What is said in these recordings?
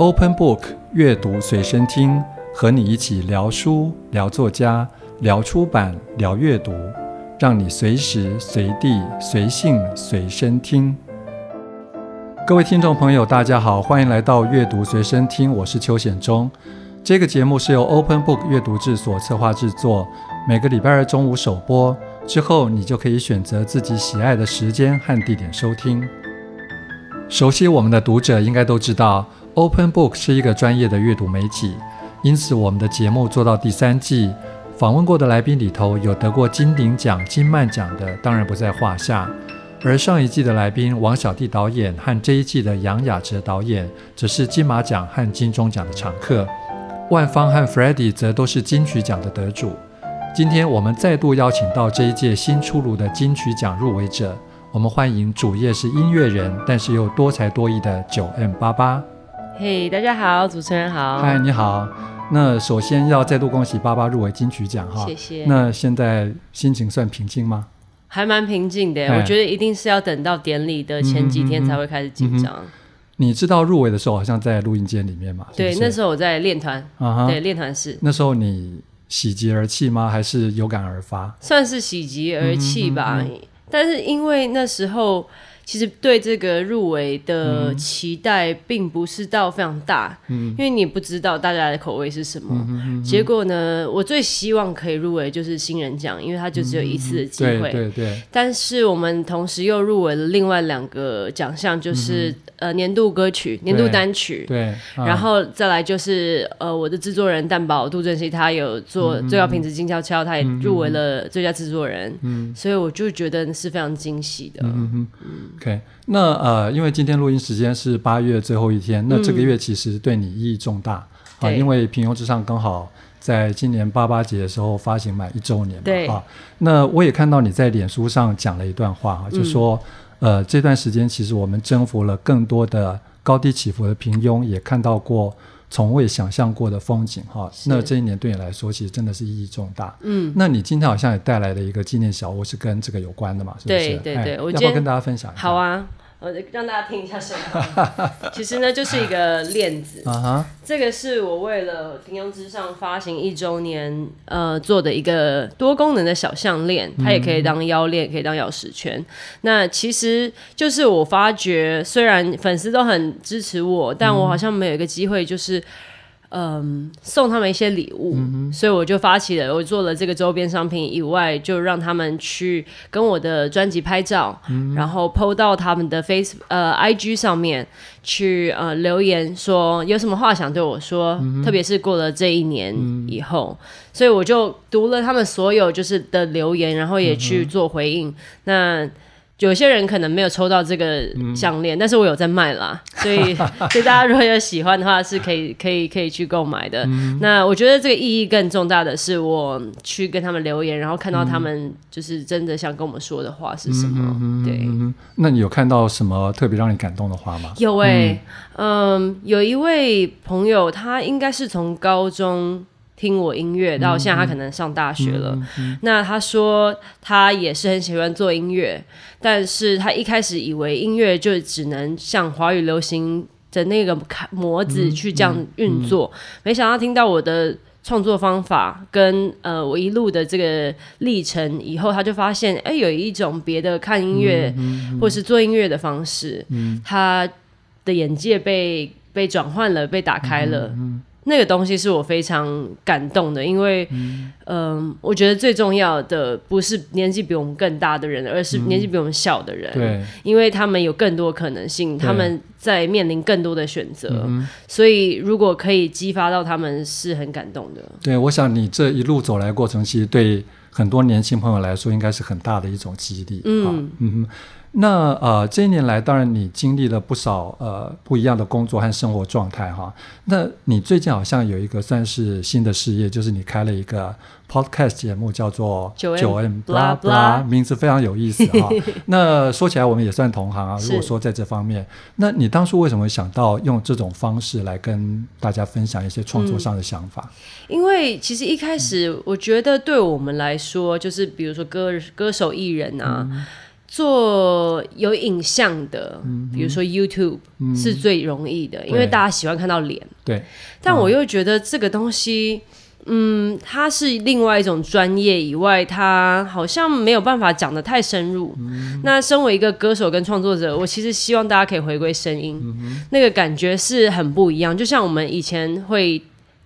Open Book 阅读随身听，和你一起聊书、聊作家、聊出版、聊阅读，让你随时随地随性随身听。各位听众朋友，大家好，欢迎来到阅读随身听，我是邱显忠。这个节目是由 Open Book 阅读制所策划制作，每个礼拜二中午首播，之后你就可以选择自己喜爱的时间和地点收听。熟悉我们的读者应该都知道。Open Book 是一个专业的阅读媒体，因此我们的节目做到第三季，访问过的来宾里头有得过金鼎奖、金漫奖的，当然不在话下。而上一季的来宾王小弟导演和这一季的杨雅喆导演，则是金马奖和金钟奖的常客。万芳和 Freddie 则都是金曲奖的得主。今天我们再度邀请到这一届新出炉的金曲奖入围者，我们欢迎主业是音乐人，但是又多才多艺的 9m88。嘿，hey, 大家好，主持人好。嗨，你好。那首先要再度恭喜八八入围金曲奖哈。谢谢。那现在心情算平静吗？还蛮平静的，嘿我觉得一定是要等到典礼的前几天才会开始紧张。你知道入围的时候好像在录音间里面嘛？对，那时候我在练团。Uh 对，练团室。那时候你喜极而泣吗？还是有感而发？算是喜极而泣吧。但是因为那时候。其实对这个入围的期待并不是到非常大，嗯、因为你不知道大家的口味是什么。结果呢，我最希望可以入围就是新人奖，因为它就只有一次的机会。对对对。但是我们同时又入围了另外两个奖项，就是、呃年度歌曲、年度单曲。对。对然后再来就是呃我的制作人蛋堡杜振熙，他有做最高品质静悄悄，他也入围了最佳制作人。嗯。所以我就觉得是非常惊喜的。嗯哼。嗯 OK，那呃，因为今天录音时间是八月最后一天，那这个月其实对你意义重大、嗯、啊，因为平庸之上刚好在今年八八节的时候发行满一周年嘛，对啊。那我也看到你在脸书上讲了一段话啊，就说、嗯、呃，这段时间其实我们征服了更多的高低起伏的平庸，也看到过。从未想象过的风景哈，是那这一年对你来说其实真的是意义重大。嗯，那你今天好像也带来了一个纪念小屋，是跟这个有关的嘛？是不是？对对对，我要不要跟大家分享一下？好啊。我让大家听一下声音。其实呢，就是一个链子。Uh huh. 这个是我为了平庸之上发行一周年，呃，做的一个多功能的小项链。它也可以当腰链，可以当钥匙圈。那其实就是我发觉，虽然粉丝都很支持我，但我好像没有一个机会，就是。嗯，送他们一些礼物，嗯、所以我就发起了，我做了这个周边商品以外，就让他们去跟我的专辑拍照，嗯、然后 PO 到他们的 Face 呃 IG 上面去呃留言说有什么话想对我说，嗯、特别是过了这一年以后，嗯、所以我就读了他们所有就是的留言，然后也去做回应。嗯、那有些人可能没有抽到这个项链，嗯、但是我有在卖啦，所以 所以大家如果有喜欢的话，是可以可以可以去购买的。嗯、那我觉得这个意义更重大的是，我去跟他们留言，然后看到他们就是真的想跟我们说的话是什么。嗯、对，那你有看到什么特别让你感动的话吗？有诶、欸，嗯，嗯，有一位朋友，他应该是从高中。听我音乐到现在，他可能上大学了。那他说他也是很喜欢做音乐，但是他一开始以为音乐就只能像华语流行的那个模子去这样运作，嗯嗯。嗯、没想到听到我的创作方法跟呃我一路的这个历程以后，他就发现哎、欸，有一种别的看音乐、或是做音乐的方式，嗯、他的眼界被被转换了，被打开了。那个东西是我非常感动的，因为，嗯、呃，我觉得最重要的不是年纪比我们更大的人，而是年纪比我们小的人，嗯、对，因为他们有更多可能性，他们在面临更多的选择，嗯、所以如果可以激发到他们，是很感动的。对，我想你这一路走来过程，其实对很多年轻朋友来说，应该是很大的一种激励。嗯嗯。那呃，这一年来，当然你经历了不少呃不一样的工作和生活状态哈。那你最近好像有一个算是新的事业，就是你开了一个 podcast 节目，叫做九 M blah blah，名字非常有意思哈。那说起来，我们也算同行啊。如果说在这方面，那你当初为什么会想到用这种方式来跟大家分享一些创作上的想法？嗯、因为其实一开始，我觉得对我们来说，就是比如说歌歌手艺人啊。嗯做有影像的，嗯、比如说 YouTube、嗯、是最容易的，因为大家喜欢看到脸。对，但我又觉得这个东西。嗯，它是另外一种专业以外，它好像没有办法讲的太深入。嗯、那身为一个歌手跟创作者，我其实希望大家可以回归声音，嗯、那个感觉是很不一样。就像我们以前会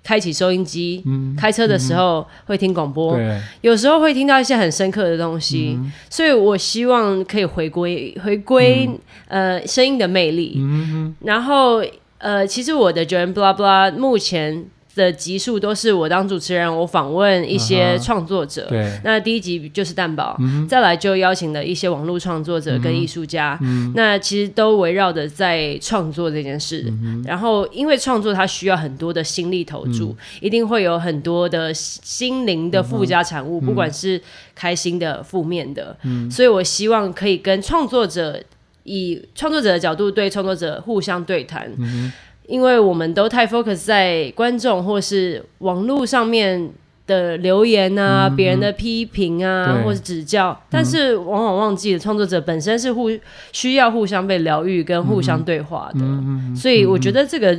开启收音机，嗯、开车的时候会听广播，嗯、有时候会听到一些很深刻的东西。嗯、所以我希望可以回归回归、嗯、呃声音的魅力。嗯、然后呃，其实我的 Joanne Blah Blah 目前。的集数都是我当主持人，我访问一些创作者。Uh-huh, 对，那第一集就是蛋堡，嗯、再来就邀请了一些网络创作者跟艺术家。嗯、那其实都围绕着在创作这件事。嗯、然后，因为创作它需要很多的心力投注，嗯、一定会有很多的心灵的附加产物，嗯、不管是开心的、负面的。嗯、所以我希望可以跟创作者以创作者的角度对创作者互相对谈。嗯因为我们都太 focus 在观众或是网络上面的留言啊，别、嗯、人的批评啊，或是指教，嗯、但是往往忘记了创作者本身是互需要互相被疗愈跟互相对话的。嗯、所以我觉得这个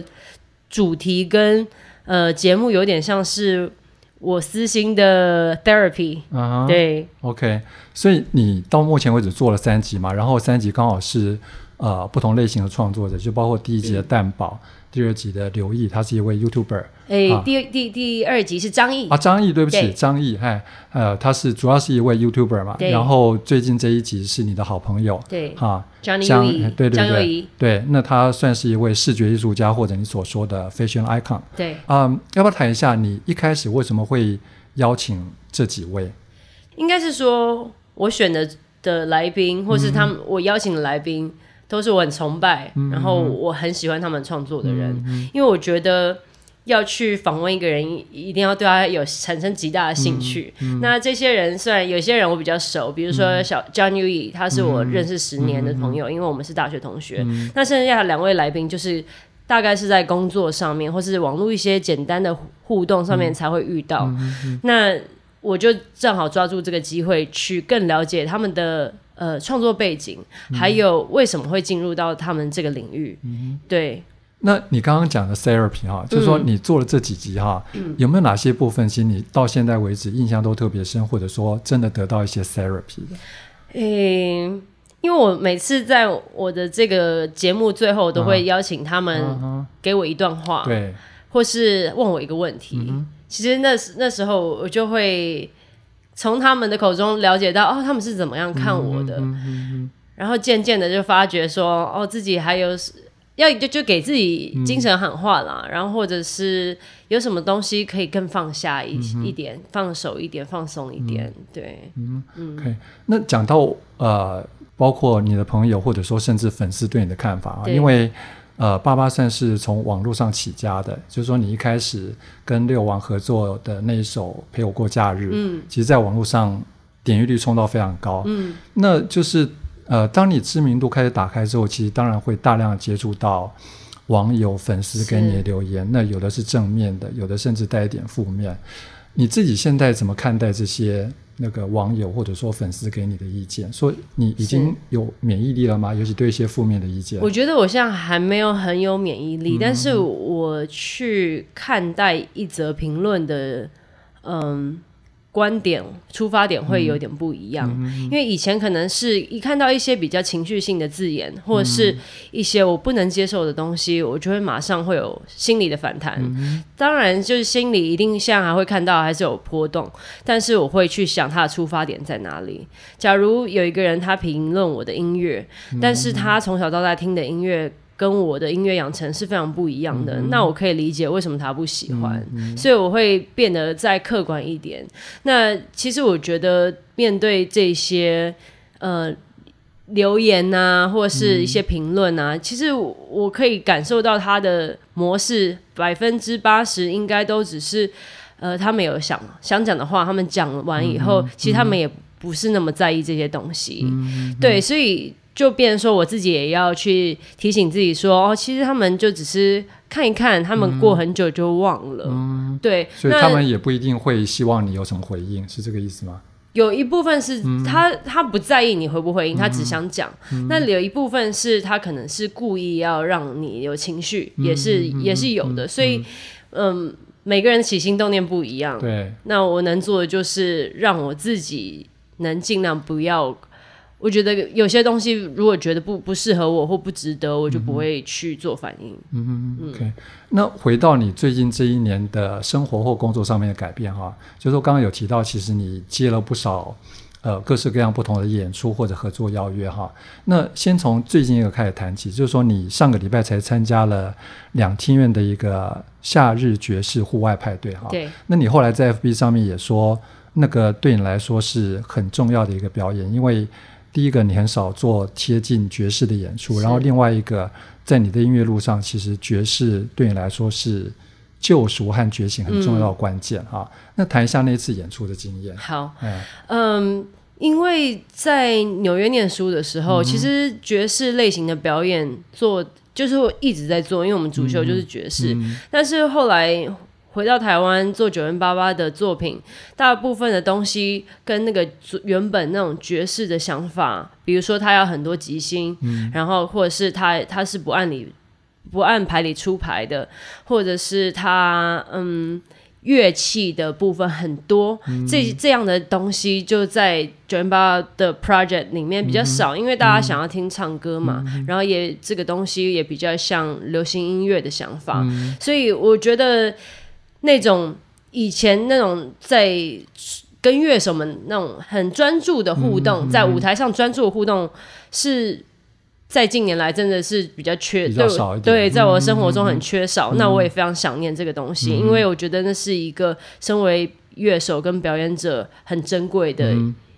主题跟呃节目有点像是我私心的 therapy、啊。对，OK。所以你到目前为止做了三集嘛，然后三集刚好是。呃，不同类型的创作者，就包括第一集的蛋宝，嗯、第二集的刘毅，他是一位 YouTuber。哎、啊，第第第二集是张毅啊，张毅，对不起，张毅，嗨，呃，他是主要是一位 YouTuber 嘛，然后最近这一集是你的好朋友，对，哈，张毅对对对，对，那他算是一位视觉艺术家，或者你所说的 fashion icon，对，啊、嗯，要不要谈一下你一开始为什么会邀请这几位？应该是说我选的的来宾，或是他们、嗯、我邀请的来宾。都是我很崇拜，嗯、然后我很喜欢他们创作的人，嗯、因为我觉得要去访问一个人，一定要对他有产生极大的兴趣。嗯嗯、那这些人虽然有些人我比较熟，比如说小 John Uy，他是我认识十年的朋友，嗯、因为我们是大学同学。嗯、那剩下两位来宾就是大概是在工作上面，或是网络一些简单的互动上面才会遇到。那我就正好抓住这个机会去更了解他们的。呃，创作背景，还有为什么会进入到他们这个领域？嗯、对。那你刚刚讲的 therapy 哈，就是说你做了这几集哈，嗯、有没有哪些部分，其实你到现在为止印象都特别深，或者说真的得到一些 therapy 的？诶，因为我每次在我的这个节目最后都会邀请他们给我一段话，嗯嗯、对，或是问我一个问题。嗯、其实那时那时候我就会。从他们的口中了解到，哦，他们是怎么样看我的，嗯嗯嗯、然后渐渐的就发觉说，哦，自己还有要就就给自己精神喊话啦，嗯、然后或者是有什么东西可以更放下一、嗯、一点，放手一点，放松一点，嗯、对，嗯嗯。OK，那讲到呃，包括你的朋友或者说甚至粉丝对你的看法啊，因为。呃，八八算是从网络上起家的，就是说你一开始跟六王合作的那一首《陪我过假日》，嗯，其实在网络上点击率冲到非常高，嗯，那就是呃，当你知名度开始打开之后，其实当然会大量的接触到网友、粉丝给你的留言，那有的是正面的，有的甚至带一点负面。你自己现在怎么看待这些？那个网友或者说粉丝给你的意见，说你已经有免疫力了吗？尤其对一些负面的意见，我觉得我现在还没有很有免疫力，嗯、但是我去看待一则评论的，嗯。观点出发点会有点不一样，因为以前可能是一看到一些比较情绪性的字眼，或者是一些我不能接受的东西，我就会马上会有心理的反弹。嗯、当然，就是心里一定现在还会看到还是有波动，但是我会去想他的出发点在哪里。假如有一个人他评论我的音乐，但是他从小到大听的音乐。跟我的音乐养成是非常不一样的，嗯、那我可以理解为什么他不喜欢，嗯嗯、所以我会变得再客观一点。那其实我觉得面对这些呃留言啊，或是一些评论啊，嗯、其实我可以感受到他的模式百分之八十应该都只是呃他们有想想讲的话，他们讲完以后，嗯、其实他们也不是那么在意这些东西。嗯、对，所以。就变成说，我自己也要去提醒自己说，哦，其实他们就只是看一看，他们过很久就忘了，嗯、对，所以他们也不一定会希望你有什么回应，是这个意思吗？有一部分是他、嗯、他不在意你回不回应，他只想讲。嗯、那有一部分是他可能是故意要让你有情绪，嗯、也是、嗯、也是有的。所以，嗯，嗯，每个人起心动念不一样。对。那我能做的就是让我自己能尽量不要。我觉得有些东西如果觉得不不适合我或不值得，我就不会去做反应。嗯嗯 OK，那回到你最近这一年的生活或工作上面的改变哈，就是说刚刚有提到，其实你接了不少呃各式各样不同的演出或者合作邀约哈。那先从最近一个开始谈起，就是说你上个礼拜才参加了两厅院的一个夏日爵士户外派对哈。对。那你后来在 FB 上面也说，那个对你来说是很重要的一个表演，因为。第一个，你很少做贴近爵士的演出，然后另外一个，在你的音乐路上，其实爵士对你来说是救赎和觉醒很重要的关键哈。那谈一下那次演出的经验。好，嗯，嗯，因为在纽约念书的时候，嗯、其实爵士类型的表演做就是我一直在做，因为我们主修就是爵士，嗯嗯、但是后来。回到台湾做九零八八的作品，大部分的东西跟那个原本那种爵士的想法，比如说他要很多即兴，嗯、然后或者是他他是不按理不按牌理出牌的，或者是他嗯乐器的部分很多，嗯、这这样的东西就在九零八八的 project 里面比较少，嗯、因为大家想要听唱歌嘛，嗯、然后也这个东西也比较像流行音乐的想法，嗯、所以我觉得。那种以前那种在跟乐手们那种很专注的互动，嗯嗯、在舞台上专注的互动，是在近年来真的是比较缺，比较少一点。对，在我的生活中很缺少。嗯、那我也非常想念这个东西，嗯、因为我觉得那是一个身为乐手跟表演者很珍贵的。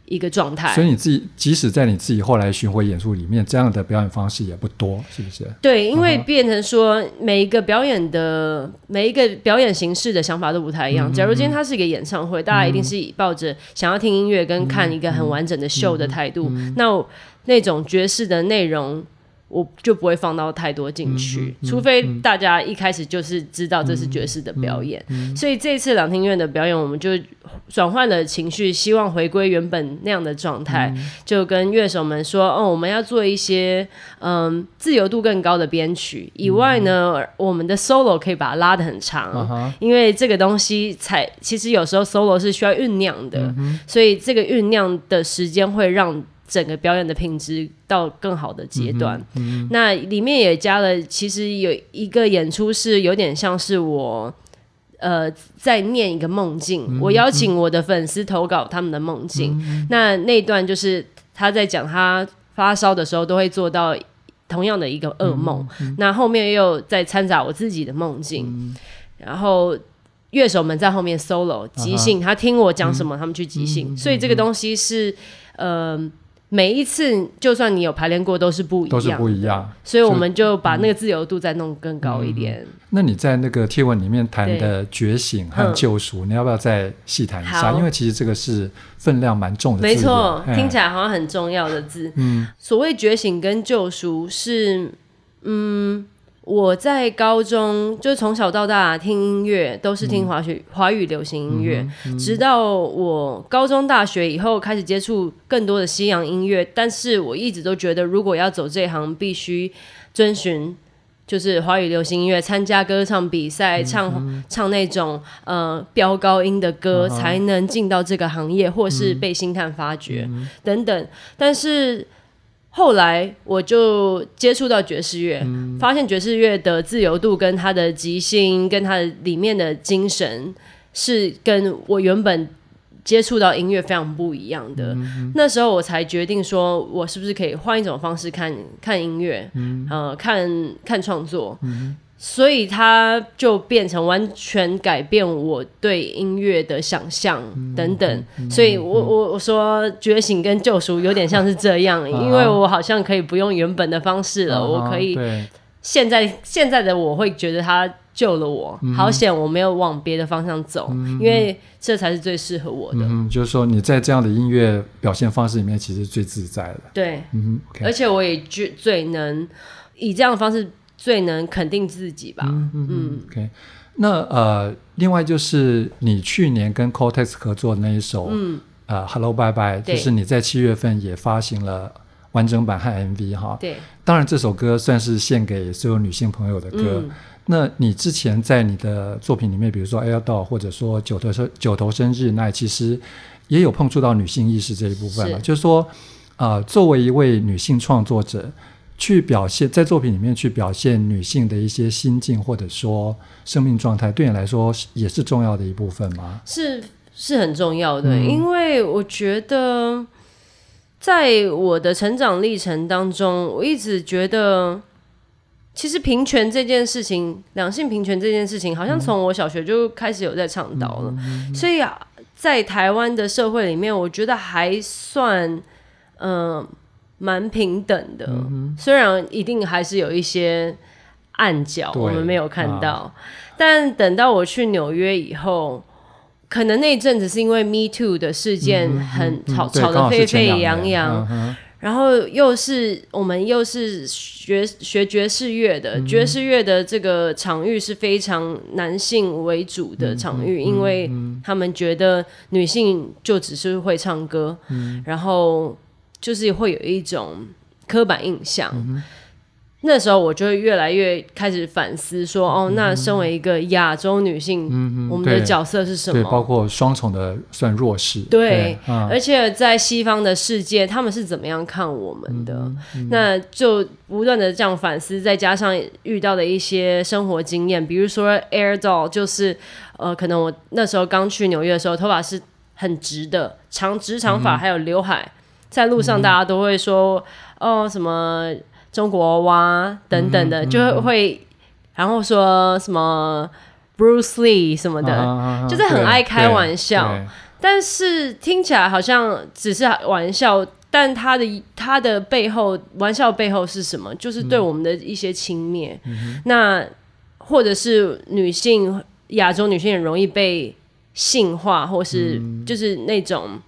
嗯一个状态，所以你自己即使在你自己后来巡回演出里面，这样的表演方式也不多，是不是？对，因为变成说每一个表演的每一个表演形式的想法都不太一样。嗯、假如今天它是一个演唱会，嗯、大家一定是抱着想要听音乐跟看一个很完整的秀的态度，那那种爵士的内容。我就不会放到太多进去，除非大家一开始就是知道这是爵士的表演。嗯嗯嗯、所以这次两厅院的表演，我们就转换了情绪，希望回归原本那样的状态，嗯、就跟乐手们说：“哦，我们要做一些嗯自由度更高的编曲，以外呢，嗯、我们的 solo 可以把它拉得很长，因为这个东西才其实有时候 solo 是需要酝酿的，嗯、所以这个酝酿的时间会让。”整个表演的品质到更好的阶段，嗯嗯、那里面也加了，其实有一个演出是有点像是我，呃，在念一个梦境，嗯、我邀请我的粉丝投稿他们的梦境，嗯、那那段就是他在讲他发烧的时候都会做到同样的一个噩梦，嗯嗯、那后面又在掺杂我自己的梦境，嗯、然后乐手们在后面 solo 即兴，啊、他听我讲什么，他们去即兴，嗯、所以这个东西是，呃。每一次，就算你有排练过，都是不一样，都是不一样。所以我们就把那个自由度再弄更高一点。嗯、那你在那个贴文里面谈的觉醒和救赎，嗯、你要不要再细谈一下？因为其实这个是分量蛮重的字。没错，嗯、听起来好像很重要的字。嗯，所谓觉醒跟救赎是，嗯。我在高中就从小到大听音乐都是听华语华语流行音乐，直到我高中大学以后开始接触更多的西洋音乐。但是我一直都觉得，如果要走这一行，必须遵循就是华语流行音乐，参加歌唱比赛，唱、嗯、唱那种呃飙高音的歌，嗯、才能进到这个行业，或是被星探发掘、嗯、等等。但是。后来我就接触到爵士乐，嗯、发现爵士乐的自由度跟它的即兴，跟它的里面的精神，是跟我原本接触到音乐非常不一样的。嗯、那时候我才决定说，我是不是可以换一种方式看看音乐，嗯、呃，看看创作。嗯所以它就变成完全改变我对音乐的想象等等。所以我我我说觉醒跟救赎有点像是这样，啊、因为我好像可以不用原本的方式了，啊、我可以现在现在的我会觉得他救了我，嗯、好险我没有往别的方向走，嗯、因为这才是最适合我的。嗯，就是说你在这样的音乐表现方式里面，其实最自在的。对，嗯 okay、而且我也最最能以这样的方式。最能肯定自己吧。嗯嗯，嗯，OK。那呃，另外就是你去年跟 Cortex 合作的那一首《嗯呃，Hello Bye Bye，就是你在七月份也发行了完整版和 MV 哈。对，当然这首歌算是献给所有女性朋友的歌。嗯、那你之前在你的作品里面，比如说《Air Doll》或者说《九头生九头生日那》，其实也有碰触到女性意识这一部分了。是就是说，啊、呃，作为一位女性创作者，去表现在作品里面去表现女性的一些心境或者说生命状态，对你来说也是重要的一部分吗？是。是很重要的，嗯、因为我觉得，在我的成长历程当中，我一直觉得，其实平权这件事情，两性平权这件事情，好像从我小学就开始有在倡导了。嗯、所以啊，在台湾的社会里面，我觉得还算嗯蛮、呃、平等的，嗯、虽然一定还是有一些暗角我们没有看到，啊、但等到我去纽约以后。可能那一阵子是因为 Me Too 的事件很吵吵得沸沸扬扬，然后又是我们又是学学爵士乐的，爵士乐的这个场域是非常男性为主的场域，因为他们觉得女性就只是会唱歌，然后就是会有一种刻板印象。那时候我就会越来越开始反思说，说哦，那身为一个亚洲女性，嗯、我们的角色是什么？对，包括双重的算弱势。对，对嗯、而且在西方的世界，他们是怎么样看我们的？那就不断的这样反思，再加上遇到的一些生活经验，比如说 Air Doll，就是呃，可能我那时候刚去纽约的时候，头发是很直的，长直长发，还有刘海，嗯、在路上大家都会说、嗯、哦什么。中国娃等等的，嗯、就会，然后说什么 Bruce Lee 什么的，啊、就是很爱开玩笑，但是听起来好像只是玩笑，但他的他的背后玩笑背后是什么？就是对我们的一些轻蔑。嗯、那或者是女性，亚洲女性很容易被性化，或是就是那种。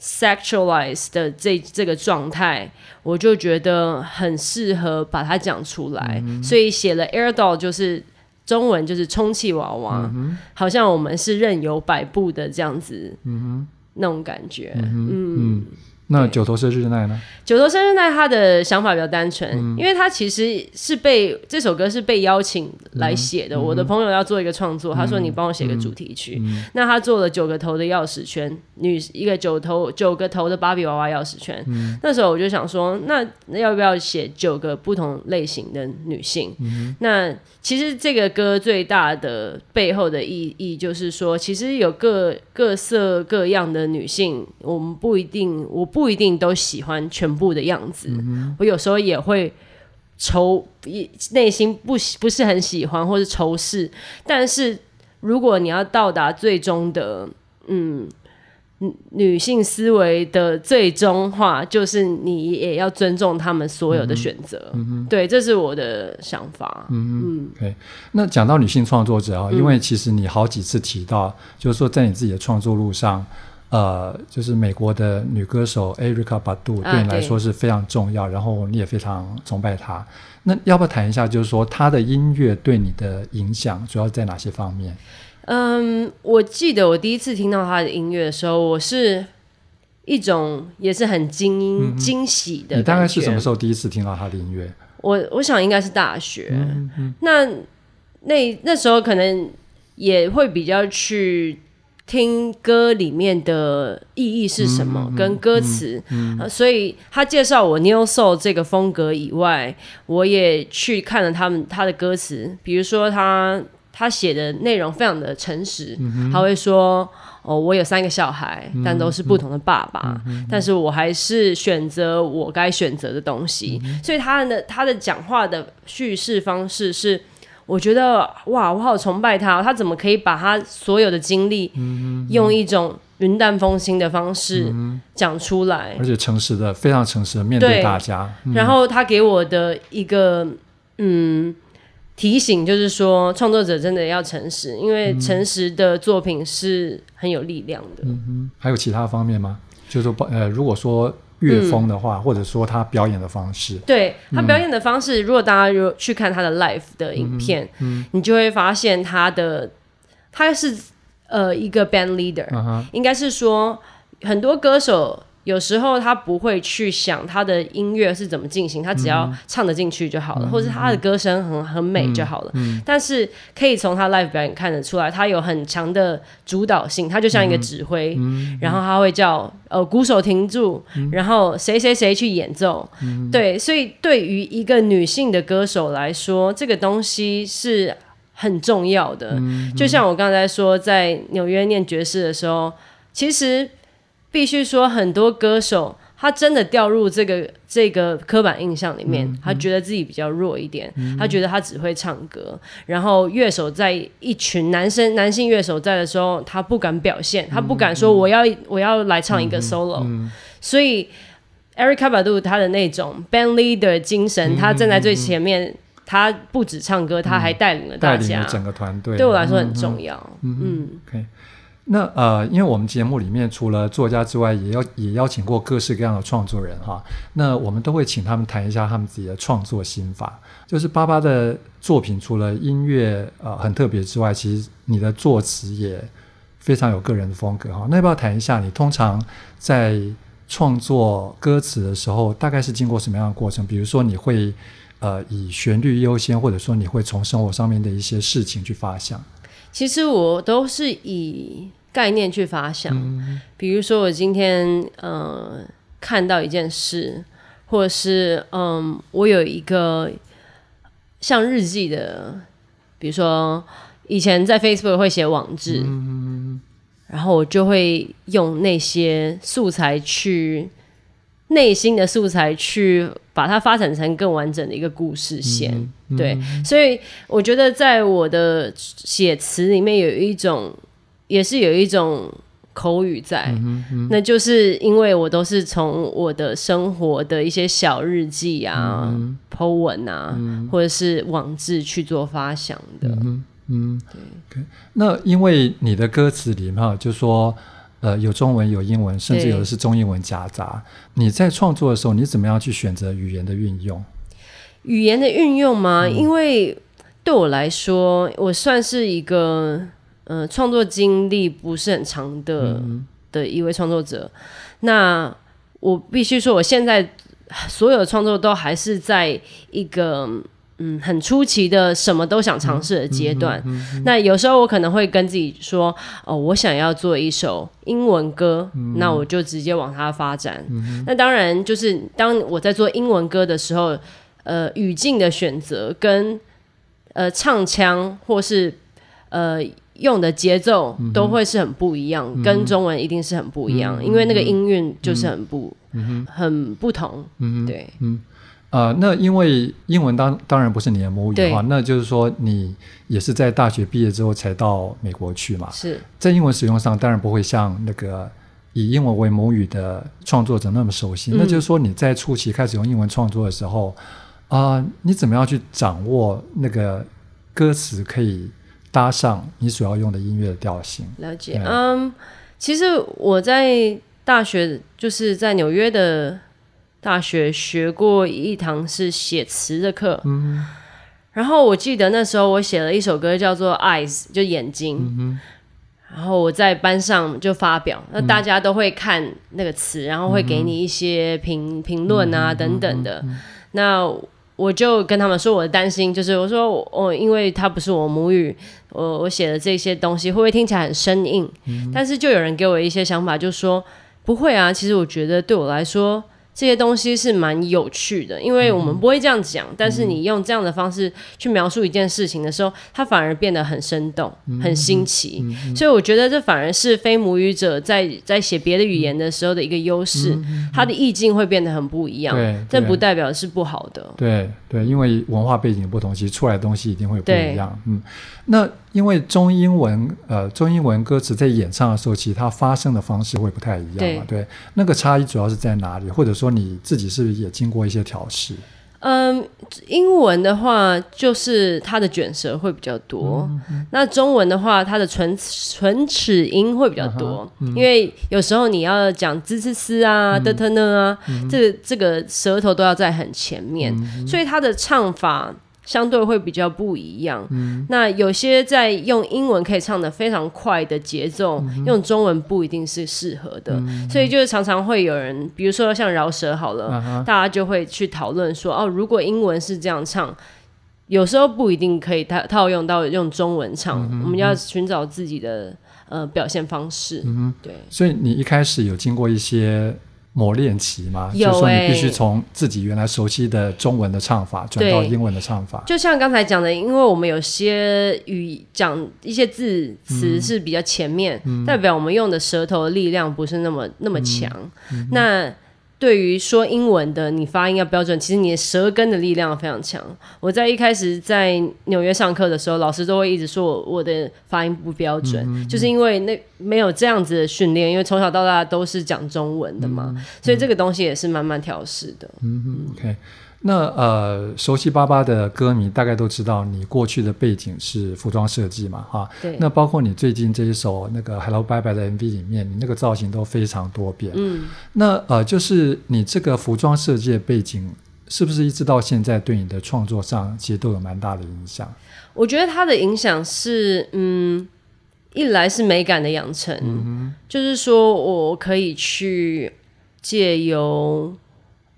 Sexualized 的这这个状态，我就觉得很适合把它讲出来，嗯、所以写了 Air Doll，就是中文就是充气娃娃，嗯、好像我们是任由摆布的这样子，嗯、哼。那种感觉，嗯。那九头身日奈呢？九头身日奈他的想法比较单纯，嗯、因为他其实是被这首歌是被邀请来写的。嗯、我的朋友要做一个创作，嗯、他说你帮我写个主题曲。嗯、那他做了九个头的钥匙圈，女一个九头九个头的芭比娃娃钥匙圈。嗯、那时候我就想说，那要不要写九个不同类型的女性？嗯、那其实这个歌最大的背后的意义就是说，其实有各各色各样的女性，我们不一定，我不。不一定都喜欢全部的样子，嗯、我有时候也会仇，内心不不是很喜欢或是仇视。但是如果你要到达最终的，嗯，女性思维的最终化，就是你也要尊重他们所有的选择。对，这是我的想法。嗯嗯，嗯对。那讲到女性创作者啊，嗯、因为其实你好几次提到，就是说在你自己的创作路上。呃，就是美国的女歌手 Erykah Badu 对你来说是非常重要，啊、然后你也非常崇拜她。那要不要谈一下，就是说她的音乐对你的影响主要在哪些方面？嗯，我记得我第一次听到她的音乐的时候，我是一种也是很惊惊、嗯、喜的。你大概是什么时候第一次听到她的音乐？我我想应该是大学。嗯嗯、那那那时候可能也会比较去。听歌里面的意义是什么？嗯、跟歌词，嗯嗯嗯呃，所以他介绍我 New Soul 这个风格以外，我也去看了他们他的歌词，比如说他他写的内容非常的诚实，嗯、他会说哦，我有三个小孩，但都是不同的爸爸，但是我还是选择我该选择的东西，嗯、所以他的他的讲话的叙事方式是。我觉得哇，我好崇拜他，他怎么可以把他所有的经历，用一种云淡风轻的方式讲出来，而且诚实的，非常诚实的面对大家。嗯、然后他给我的一个嗯提醒，就是说创作者真的要诚实，因为诚实的作品是很有力量的。嗯哼，还有其他方面吗？就是说，呃，如果说。乐风的话，嗯、或者说他表演的方式，对他表演的方式，嗯、如果大家如去看他的 live 的影片，你就会发现他的他是呃一个 band leader，、uh 应该是说很多歌手。有时候他不会去想他的音乐是怎么进行，他只要唱得进去就好了，嗯、或者他的歌声很很美就好了。嗯嗯、但是可以从他 live 表演看得出来，他有很强的主导性，他就像一个指挥，然后他会叫呃鼓手停住，嗯、然后谁谁谁去演奏。嗯、对，所以对于一个女性的歌手来说，这个东西是很重要的。就像我刚才说，在纽约念爵士的时候，其实。必须说，很多歌手他真的掉入这个这个刻板印象里面，嗯嗯、他觉得自己比较弱一点，嗯、他觉得他只会唱歌。然后乐手在一群男生男性乐手在的时候，他不敢表现，他不敢说我要、嗯、我要来唱一个 solo。所以 Eric a Badu 他的那种 band leader 精神，嗯、他站在最前面，嗯、他不止唱歌，他还带领了大家，整个团队。对我来说很重要。嗯，嗯 okay. 那呃，因为我们节目里面除了作家之外，也邀也邀请过各式各样的创作人哈。那我们都会请他们谈一下他们自己的创作心法。就是巴巴的作品，除了音乐呃很特别之外，其实你的作词也非常有个人的风格哈。那要不要谈一下，你通常在创作歌词的时候，大概是经过什么样的过程？比如说，你会呃以旋律优先，或者说你会从生活上面的一些事情去发想？其实我都是以概念去发想，嗯、比如说我今天呃看到一件事，或者是嗯我有一个像日记的，比如说以前在 Facebook 会写网志，嗯、然后我就会用那些素材去。内心的素材去把它发展成更完整的一个故事线，嗯嗯、对，所以我觉得在我的写词里面有一种，也是有一种口语在，嗯嗯、那就是因为我都是从我的生活的一些小日记啊、嗯、po 文啊，嗯、或者是网志去做发想的，嗯，嗯对。那因为你的歌词里面就说。呃，有中文，有英文，甚至有的是中英文夹杂。你在创作的时候，你怎么样去选择语言的运用？语言的运用吗？嗯、因为对我来说，我算是一个呃创作经历不是很长的、嗯、的一位创作者。那我必须说，我现在所有的创作都还是在一个。嗯，很出奇的，什么都想尝试的阶段。嗯嗯嗯嗯、那有时候我可能会跟自己说：“哦，我想要做一首英文歌，嗯、那我就直接往它发展。嗯嗯”那当然，就是当我在做英文歌的时候，呃，语境的选择跟呃唱腔或是呃用的节奏都会是很不一样，嗯、跟中文一定是很不一样，嗯、因为那个音韵就是很不、嗯、很不同。嗯，对。嗯呃，那因为英文当当然不是你的母语的话，那就是说你也是在大学毕业之后才到美国去嘛。是在英文使用上，当然不会像那个以英文为母语的创作者那么熟悉。嗯、那就是说你在初期开始用英文创作的时候，啊、呃，你怎么样去掌握那个歌词可以搭上你所要用的音乐的调性？了解，嗯，um, 其实我在大学就是在纽约的。大学学过一堂是写词的课，嗯、然后我记得那时候我写了一首歌叫做《Eyes》，就眼睛，嗯、然后我在班上就发表，那大家都会看那个词，然后会给你一些评评论啊等等的。嗯、那我就跟他们说我的担心，就是我说我、哦、因为它不是我母语，我我写的这些东西会不会听起来很生硬？嗯、但是就有人给我一些想法，就说不会啊，其实我觉得对我来说。这些东西是蛮有趣的，因为我们不会这样讲，嗯、但是你用这样的方式去描述一件事情的时候，它反而变得很生动、嗯、很新奇。所以我觉得这反而是非母语者在在写别的语言的时候的一个优势，嗯、它的意境会变得很不一样。对，这不代表是不好的。对对，因为文化背景不同，其实出来的东西一定会不一样。嗯，那。因为中英文，呃，中英文歌词在演唱的时候，其实它发声的方式会不太一样嘛？对，对，那个差异主要是在哪里？或者说你自己是不是也经过一些调试？嗯，英文的话，就是它的卷舌会比较多；嗯嗯、那中文的话，它的唇唇齿音会比较多。嗯、因为有时候你要讲滋滋滋啊、的特呢啊，嗯、这个这个舌头都要在很前面，嗯、所以它的唱法。相对会比较不一样。嗯、那有些在用英文可以唱的非常快的节奏，嗯、用中文不一定是适合的，嗯、所以就是常常会有人，比如说像饶舌好了，嗯、大家就会去讨论说，哦，如果英文是这样唱，有时候不一定可以套套用到用中文唱，嗯、我们要寻找自己的呃表现方式。嗯，对。所以你一开始有经过一些。磨练期吗？有、欸、就是说你必须从自己原来熟悉的中文的唱法转到英文的唱法。就像刚才讲的，因为我们有些语讲一些字词是比较前面，嗯、代表我们用的舌头的力量不是那么那么强。那对于说英文的，你发音要标准，其实你的舌根的力量非常强。我在一开始在纽约上课的时候，老师都会一直说我我的发音不标准，嗯嗯、就是因为那没有这样子的训练，因为从小到大都是讲中文的嘛，所以这个东西也是慢慢调试的。嗯嗯，OK。那呃，熟悉巴巴的歌迷大概都知道你过去的背景是服装设计嘛，哈。对。那包括你最近这一首那个《Hello Bye Bye》的 MV 里面，你那个造型都非常多变。嗯。那呃，就是你这个服装设计的背景，是不是一直到现在对你的创作上其实都有蛮大的影响？我觉得它的影响是，嗯，一来是美感的养成，嗯哼，就是说我可以去借由。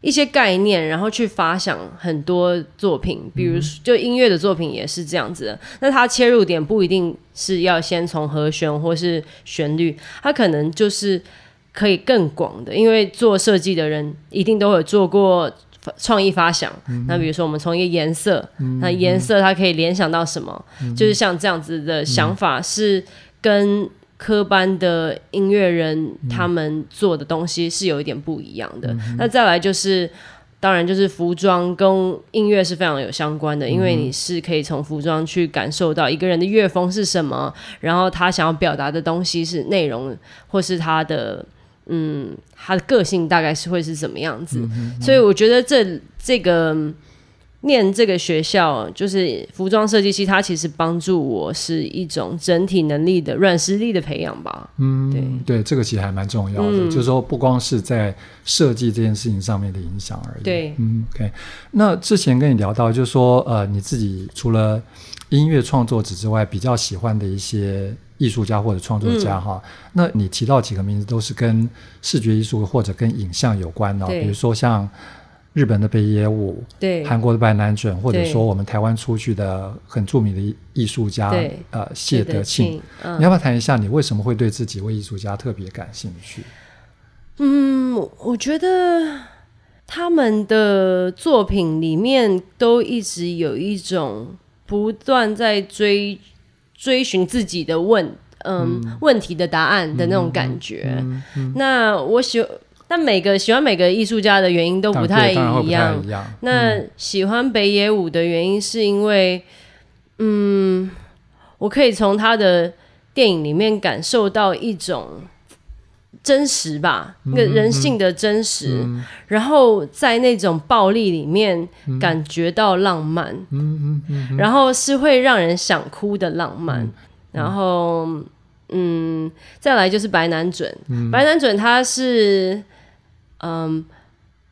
一些概念，然后去发想很多作品，比如就音乐的作品也是这样子的。那它切入点不一定是要先从和弦或是旋律，它可能就是可以更广的。因为做设计的人一定都有做过创意发想。嗯、那比如说我们从一个颜色，嗯、那颜色它可以联想到什么？嗯、就是像这样子的想法是跟。科班的音乐人，他们做的东西是有一点不一样的。嗯、那再来就是，当然就是服装跟音乐是非常有相关的，嗯、因为你是可以从服装去感受到一个人的乐风是什么，然后他想要表达的东西是内容，或是他的嗯他的个性大概是会是什么样子。嗯嗯、所以我觉得这这个。念这个学校就是服装设计系，它其实帮助我是一种整体能力的软实力的培养吧。嗯，对对，这个其实还蛮重要的，嗯、就是说不光是在设计这件事情上面的影响而已。对，嗯，OK。那之前跟你聊到，就是说呃，你自己除了音乐创作者之外，比较喜欢的一些艺术家或者创作家哈，嗯、那你提到几个名字都是跟视觉艺术或者跟影像有关的，对比如说像。日本的北野武，对，韩国的白南准，或者说我们台湾出去的很著名的艺术家，对呃，谢德庆，嗯、你要不要谈一下你为什么会对这几位艺术家特别感兴趣？嗯，我觉得他们的作品里面都一直有一种不断在追追寻自己的问，嗯，嗯问题的答案的那种感觉。那我喜。但每个喜欢每个艺术家的原因都不太一样。那喜欢北野武的原因是因为，嗯，我可以从他的电影里面感受到一种真实吧，那个人性的真实。嗯嗯、然后在那种暴力里面感觉到浪漫。嗯嗯、然后是会让人想哭的浪漫。嗯、然后，嗯，再来就是白南准。嗯、白南准他是。嗯、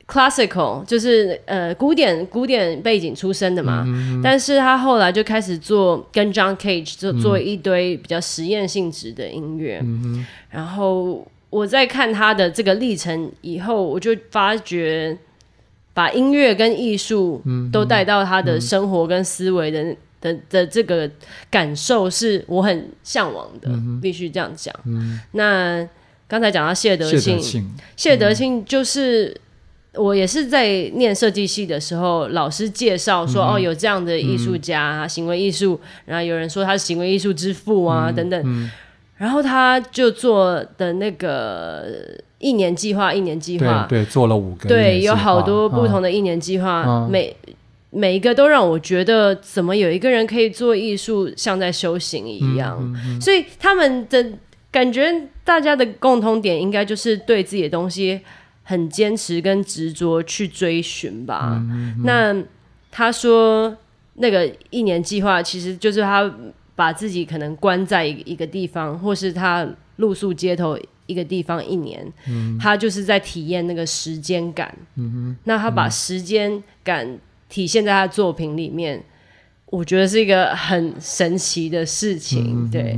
um,，classical 就是呃古典古典背景出身的嘛，但是他后来就开始做跟 John Cage 做做一堆比较实验性质的音乐，然后我在看他的这个历程以后，我就发觉把音乐跟艺术都带到他的生活跟思维的、嗯、的的，的这个感受，是我很向往的，嗯、必须这样讲。嗯、那。刚才讲到谢德庆，谢德庆就是我也是在念设计系的时候，老师介绍说、嗯、哦，有这样的艺术家，嗯、行为艺术，然后有人说他是行为艺术之父啊、嗯、等等，嗯、然后他就做的那个一年计划，一年计划，对，对，做了五个，对，有好多不同的一年计划，啊、每每一个都让我觉得，怎么有一个人可以做艺术，像在修行一样，所以他们的。感觉大家的共通点应该就是对自己的东西很坚持跟执着去追寻吧。嗯嗯、那他说那个一年计划其实就是他把自己可能关在一个地方，或是他露宿街头一个地方一年，嗯、他就是在体验那个时间感。那他把时间感体现在他的作品里面，我觉得是一个很神奇的事情。嗯、对，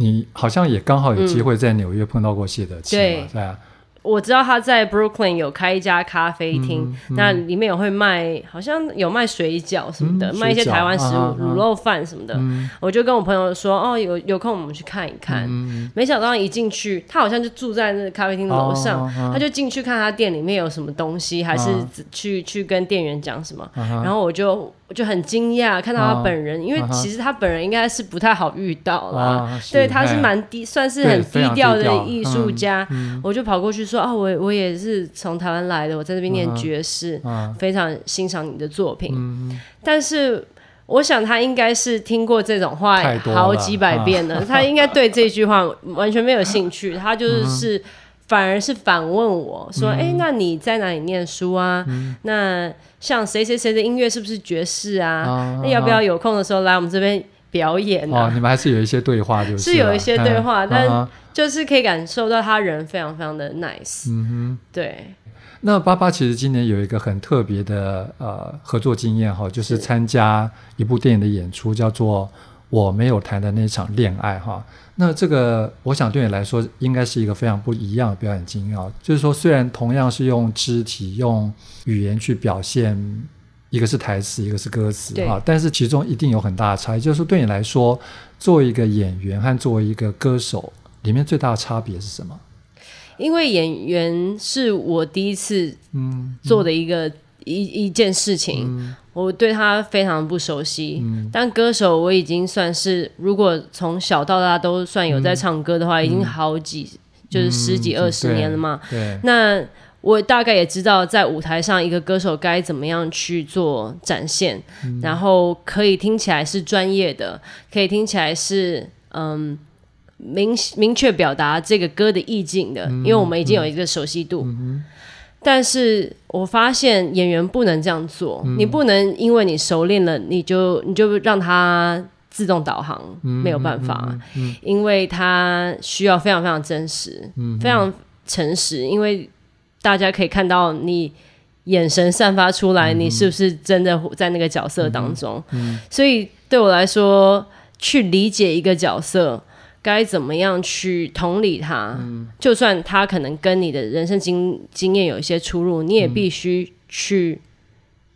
你好像也刚好有机会在纽约碰到过谢德契嘛？对啊。我知道他在 Brooklyn 有开一家咖啡厅，嗯嗯、那里面有会卖，好像有卖水饺什么的，嗯、卖一些台湾食物，卤、啊、肉饭什么的。嗯、我就跟我朋友说，哦，有有空我们去看一看。嗯、没想到一进去，他好像就住在那个咖啡厅楼上，他就进去看他店里面有什么东西，还是去、啊、去跟店员讲什么。啊、然后我就。我就很惊讶看到他本人，啊、因为其实他本人应该是不太好遇到啦。啊、对，他是蛮低，算是很低调的艺术家。嗯、我就跑过去说：“啊，我我也是从台湾来的，我在这边念爵士，啊、非常欣赏你的作品。嗯”但是我想他应该是听过这种话好几百遍了，了他应该对这句话完全没有兴趣。他就是。嗯反而是反问我说：“哎、那你在哪里念书啊？嗯、那像谁谁谁的音乐是不是爵士啊？啊那要不要有空的时候来我们这边表演啊？”哦，你们还是有一些对话，就是是有一些对话，嗯、但就是可以感受到他人非常非常的 nice。嗯哼，对。那八八其实今年有一个很特别的呃合作经验哈，就是参加一部电影的演出，叫做《我没有谈的那场恋爱》哈。那这个，我想对你来说，应该是一个非常不一样的表演经验啊。就是说，虽然同样是用肢体、用语言去表现，一个是台词，一个是歌词啊，但是其中一定有很大的差异。就是说，对你来说，作为一个演员和作为一个歌手，里面最大的差别是什么？因为演员是我第一次嗯做的一个、嗯、一一件事情。嗯。我对他非常不熟悉，嗯、但歌手我已经算是，如果从小到大都算有在唱歌的话，嗯、已经好几就是十几二十年了嘛。嗯、那我大概也知道，在舞台上一个歌手该怎么样去做展现，嗯、然后可以听起来是专业的，可以听起来是嗯明明确表达这个歌的意境的，嗯、因为我们已经有一个熟悉度。但是我发现演员不能这样做，嗯、你不能因为你熟练了，你就你就让他自动导航，嗯、没有办法，因为他需要非常非常真实，嗯、非常诚实，因为大家可以看到你眼神散发出来，你是不是真的在那个角色当中，所以对我来说，去理解一个角色。该怎么样去同理他？嗯、就算他可能跟你的人生经经验有一些出入，你也必须去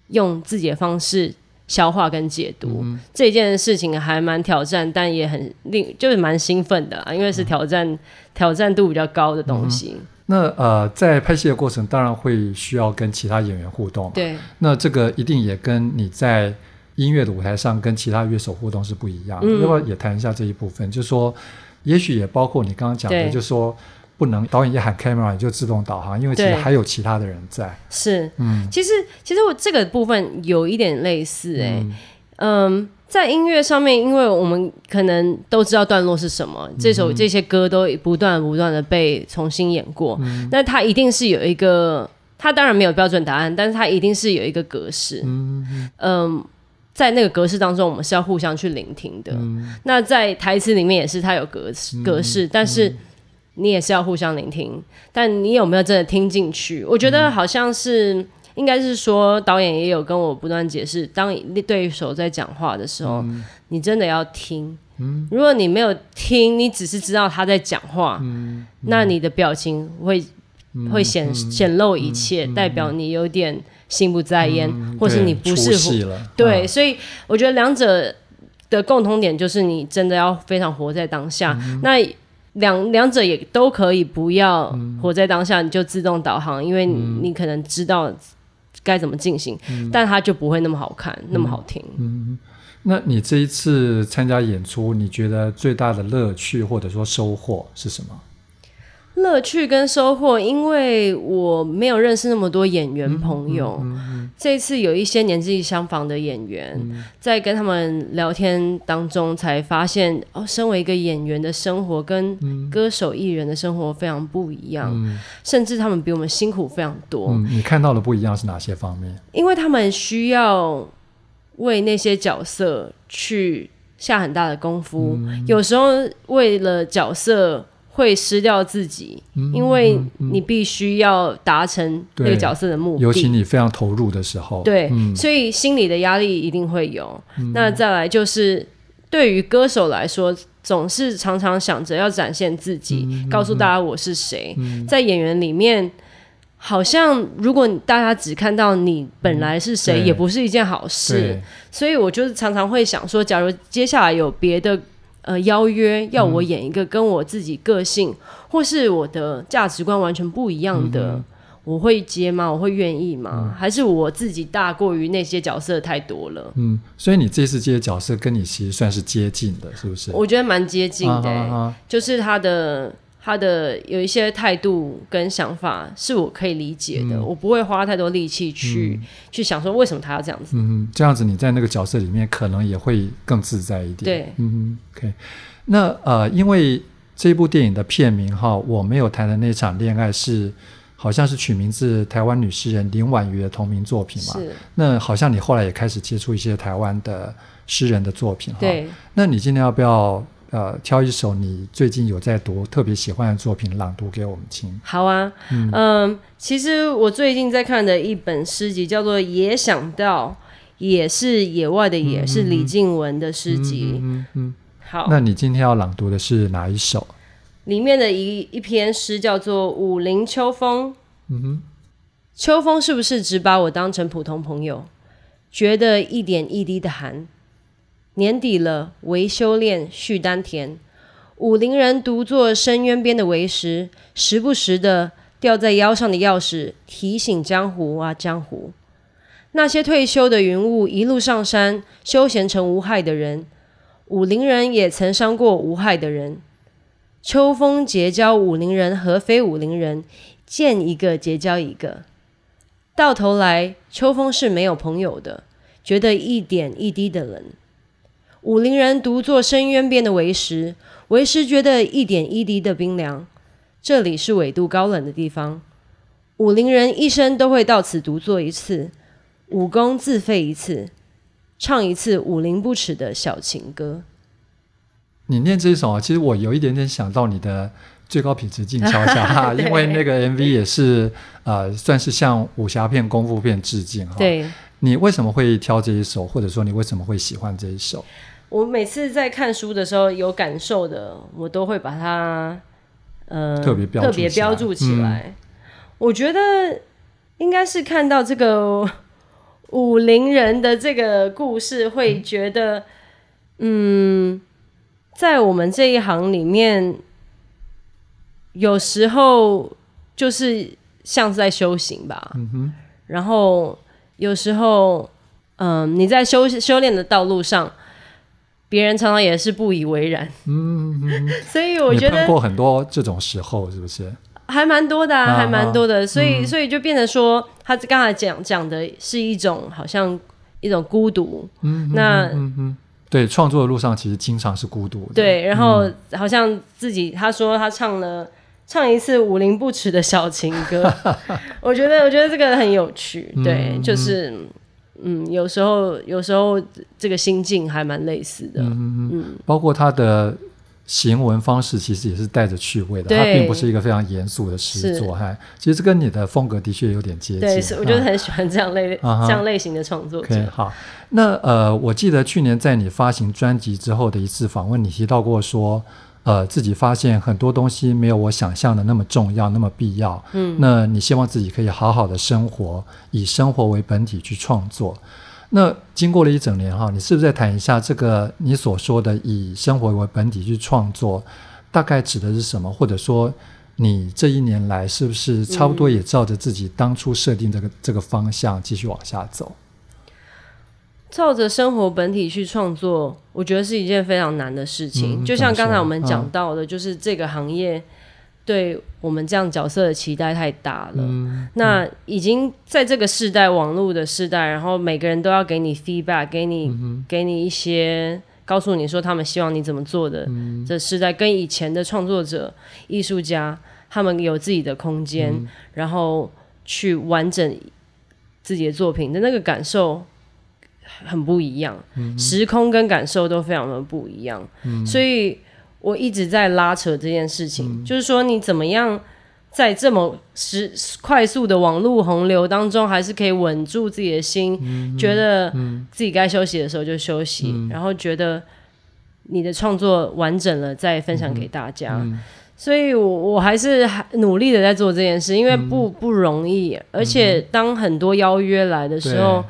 用自己的方式消化跟解读。嗯、这件事情还蛮挑战，但也很令就是蛮兴奋的，因为是挑战、嗯、挑战度比较高的东西。嗯、那呃，在拍戏的过程，当然会需要跟其他演员互动。对，那这个一定也跟你在。音乐的舞台上跟其他乐手互动是不一样的，要不要也谈一下这一部分？就是说，也许也包括你刚刚讲的，就是说不能导演一喊 camera 你就自动导航，因为其实还有其他的人在。是，嗯，其实其实我这个部分有一点类似哎，嗯，在音乐上面，因为我们可能都知道段落是什么，这首这些歌都不断不断的被重新演过，那它一定是有一个，它当然没有标准答案，但是它一定是有一个格式，嗯嗯。在那个格式当中，我们是要互相去聆听的。嗯、那在台词里面也是，它有格式格式，嗯、但是你也是要互相聆听。嗯、但你有没有真的听进去？我觉得好像是，嗯、应该是说导演也有跟我不断解释，当对手在讲话的时候，嗯、你真的要听。嗯、如果你没有听，你只是知道他在讲话，嗯、那你的表情会、嗯、会显显露一切，嗯、代表你有点。心不在焉，嗯、或是你不是活对，啊、所以我觉得两者的共同点就是你真的要非常活在当下。嗯、那两两者也都可以不要活在当下，你就自动导航，因为你，可能知道该怎么进行，嗯、但它就不会那么好看，嗯、那么好听。嗯，那你这一次参加演出，你觉得最大的乐趣或者说收获是什么？乐趣跟收获，因为我没有认识那么多演员朋友。嗯嗯嗯嗯、这次有一些年纪相仿的演员，嗯、在跟他们聊天当中，才发现哦，身为一个演员的生活跟歌手艺人的生活非常不一样，嗯、甚至他们比我们辛苦非常多。嗯、你看到的不一样是哪些方面？因为他们需要为那些角色去下很大的功夫，嗯、有时候为了角色。会失掉自己，嗯、因为你必须要达成那个角色的目的，尤其你非常投入的时候，对，嗯、所以心理的压力一定会有。嗯、那再来就是，对于歌手来说，总是常常想着要展现自己，嗯、告诉大家我是谁。嗯、在演员里面，好像如果大家只看到你本来是谁，嗯、也不是一件好事。所以我就是常常会想说，假如接下来有别的。呃，邀约要我演一个跟我自己个性、嗯、或是我的价值观完全不一样的，嗯、我会接吗？我会愿意吗？嗯、还是我自己大过于那些角色太多了？嗯，所以你这次接的角色跟你其实算是接近的，是不是？我觉得蛮接近的、欸，啊啊啊就是他的。他的有一些态度跟想法是我可以理解的，嗯、我不会花太多力气去、嗯、去想说为什么他要这样子。嗯，这样子你在那个角色里面可能也会更自在一点。对，嗯 OK。那呃，因为这部电影的片名哈，我没有谈的那场恋爱是好像是取名字台湾女诗人林婉瑜的同名作品嘛？是。那好像你后来也开始接触一些台湾的诗人的作品哈。对。那你今天要不要？呃，挑一首你最近有在读、特别喜欢的作品朗读给我们听。好啊，嗯、呃，其实我最近在看的一本诗集叫做《也想到》，也是野外的野，嗯、是李静文的诗集。嗯嗯，嗯好，那你今天要朗读的是哪一首？里面的一一篇诗叫做《武陵秋风》。嗯哼，秋风是不是只把我当成普通朋友，觉得一点一滴的寒？年底了，微修炼续丹田。武陵人独坐深渊边的围石，时不时的吊在腰上的钥匙，提醒江湖啊江湖。那些退休的云雾，一路上山，休闲成无害的人。武陵人也曾伤过无害的人。秋风结交武陵人和非武陵人，见一个结交一个。到头来，秋风是没有朋友的，觉得一点一滴的冷。武陵人独坐深渊边的为石，为石觉得一点一滴的冰凉。这里是纬度高冷的地方。武陵人一生都会到此独坐一次，武功自废一次，唱一次武陵不耻的小情歌。你念这一首啊，其实我有一点点想到你的最高品质静悄悄，哈因为那个 MV 也是呃，算是向武侠片、功夫片致敬哈。对，你为什么会挑这一首，或者说你为什么会喜欢这一首？我每次在看书的时候有感受的，我都会把它呃特别标特别标注起来。嗯、我觉得应该是看到这个武陵人的这个故事，会觉得嗯，嗯，在我们这一行里面，有时候就是像是在修行吧。嗯哼。然后有时候，嗯，你在修修炼的道路上。别人常常也是不以为然，嗯，嗯，所以我觉得碰过很多这种时候，是不是？还蛮多的，啊，还蛮多的，啊，所以，嗯，所以就变成说，他刚才讲讲的是一种好像一种孤独，嗯，那嗯嗯，对，创作的路上其实经常是孤独的，对，然后好像自己他说他唱了唱一次武陵不耻的小情歌，我觉得我觉得这个很有趣，对，嗯，就是。嗯，有时候有时候这个心境还蛮类似的，嗯嗯，包括他的行文方式其实也是带着趣味的，对。他并不是一个非常严肃的诗作，哈，其实这跟你的风格的确有点接近，对，是我觉得很喜欢这样类、啊、这样类型的创作者。Okay, 好，那呃，我记得去年在你发行专辑之后的一次访问，你提到过说。呃，自己发现很多东西没有我想象的那么重要，那么必要。嗯，那你希望自己可以好好的生活，以生活为本体去创作。那经过了一整年哈，你是不是再谈一下这个你所说的以生活为本体去创作，大概指的是什么？或者说，你这一年来是不是差不多也照着自己当初设定这个、嗯、这个方向继续往下走？照着生活本体去创作，我觉得是一件非常难的事情。嗯、就像刚才我们讲到的，嗯、就是这个行业对我们这样角色的期待太大了。嗯、那已经在这个时代，网络的时代，然后每个人都要给你 feedback，给你、嗯、给你一些告诉你说他们希望你怎么做的。嗯、这时代跟以前的创作者、艺术家，他们有自己的空间，嗯、然后去完整自己的作品的那个感受。很不一样，嗯、时空跟感受都非常的不一样，嗯、所以我一直在拉扯这件事情，嗯、就是说你怎么样在这么时快速的网络洪流当中，还是可以稳住自己的心，嗯、觉得自己该休息的时候就休息，嗯、然后觉得你的创作完整了再分享给大家。所以我我还是努力的在做这件事，因为不不容易，嗯、而且当很多邀约来的时候。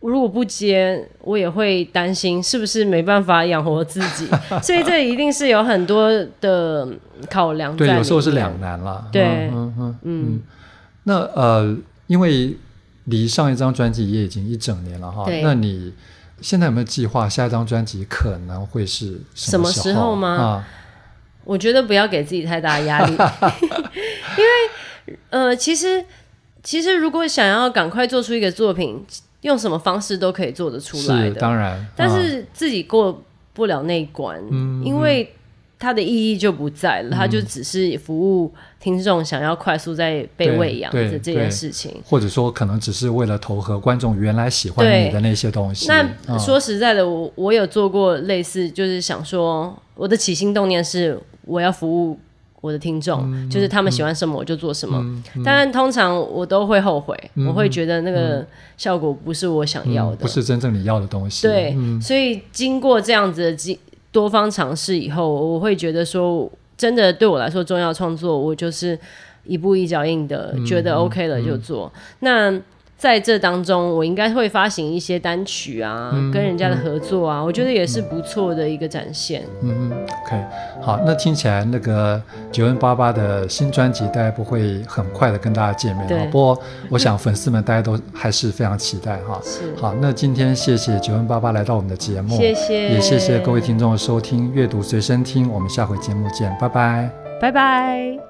如果不接，我也会担心是不是没办法养活自己，所以这一定是有很多的考量。对，有时候是两难了。对，嗯嗯嗯。嗯那呃，因为离上一张专辑也已经一整年了哈，那你现在有没有计划下一张专辑可能会是什么时候，什么时候吗？啊、我觉得不要给自己太大压力，因为呃，其实其实如果想要赶快做出一个作品。用什么方式都可以做得出来的，当然，但是自己过不了那一关，嗯、因为它的意义就不在了，嗯、它就只是服务听众想要快速在被喂养的这件事情，或者说可能只是为了投合观众原来喜欢你的那些东西。那说实在的，我我有做过类似，就是想说，我的起心动念是我要服务。我的听众、嗯、就是他们喜欢什么我就做什么，嗯嗯、但通常我都会后悔，嗯、我会觉得那个效果不是我想要的，嗯、不是真正你要的东西。对，嗯、所以经过这样子的多方尝试以后，我会觉得说，真的对我来说重要创作，我就是一步一脚印的，嗯、觉得 OK 了就做。嗯、那。在这当中，我应该会发行一些单曲啊，嗯、跟人家的合作啊，嗯、我觉得也是不错的一个展现。嗯嗯，OK，好，那听起来那个九 N 八八的新专辑大概不会很快的跟大家见面，对不过我想粉丝们大家都还是非常期待哈。是。好，那今天谢谢九 N 八八来到我们的节目，谢谢，也谢谢各位听众的收听，阅读随身听，我们下回节目见，拜拜，拜拜。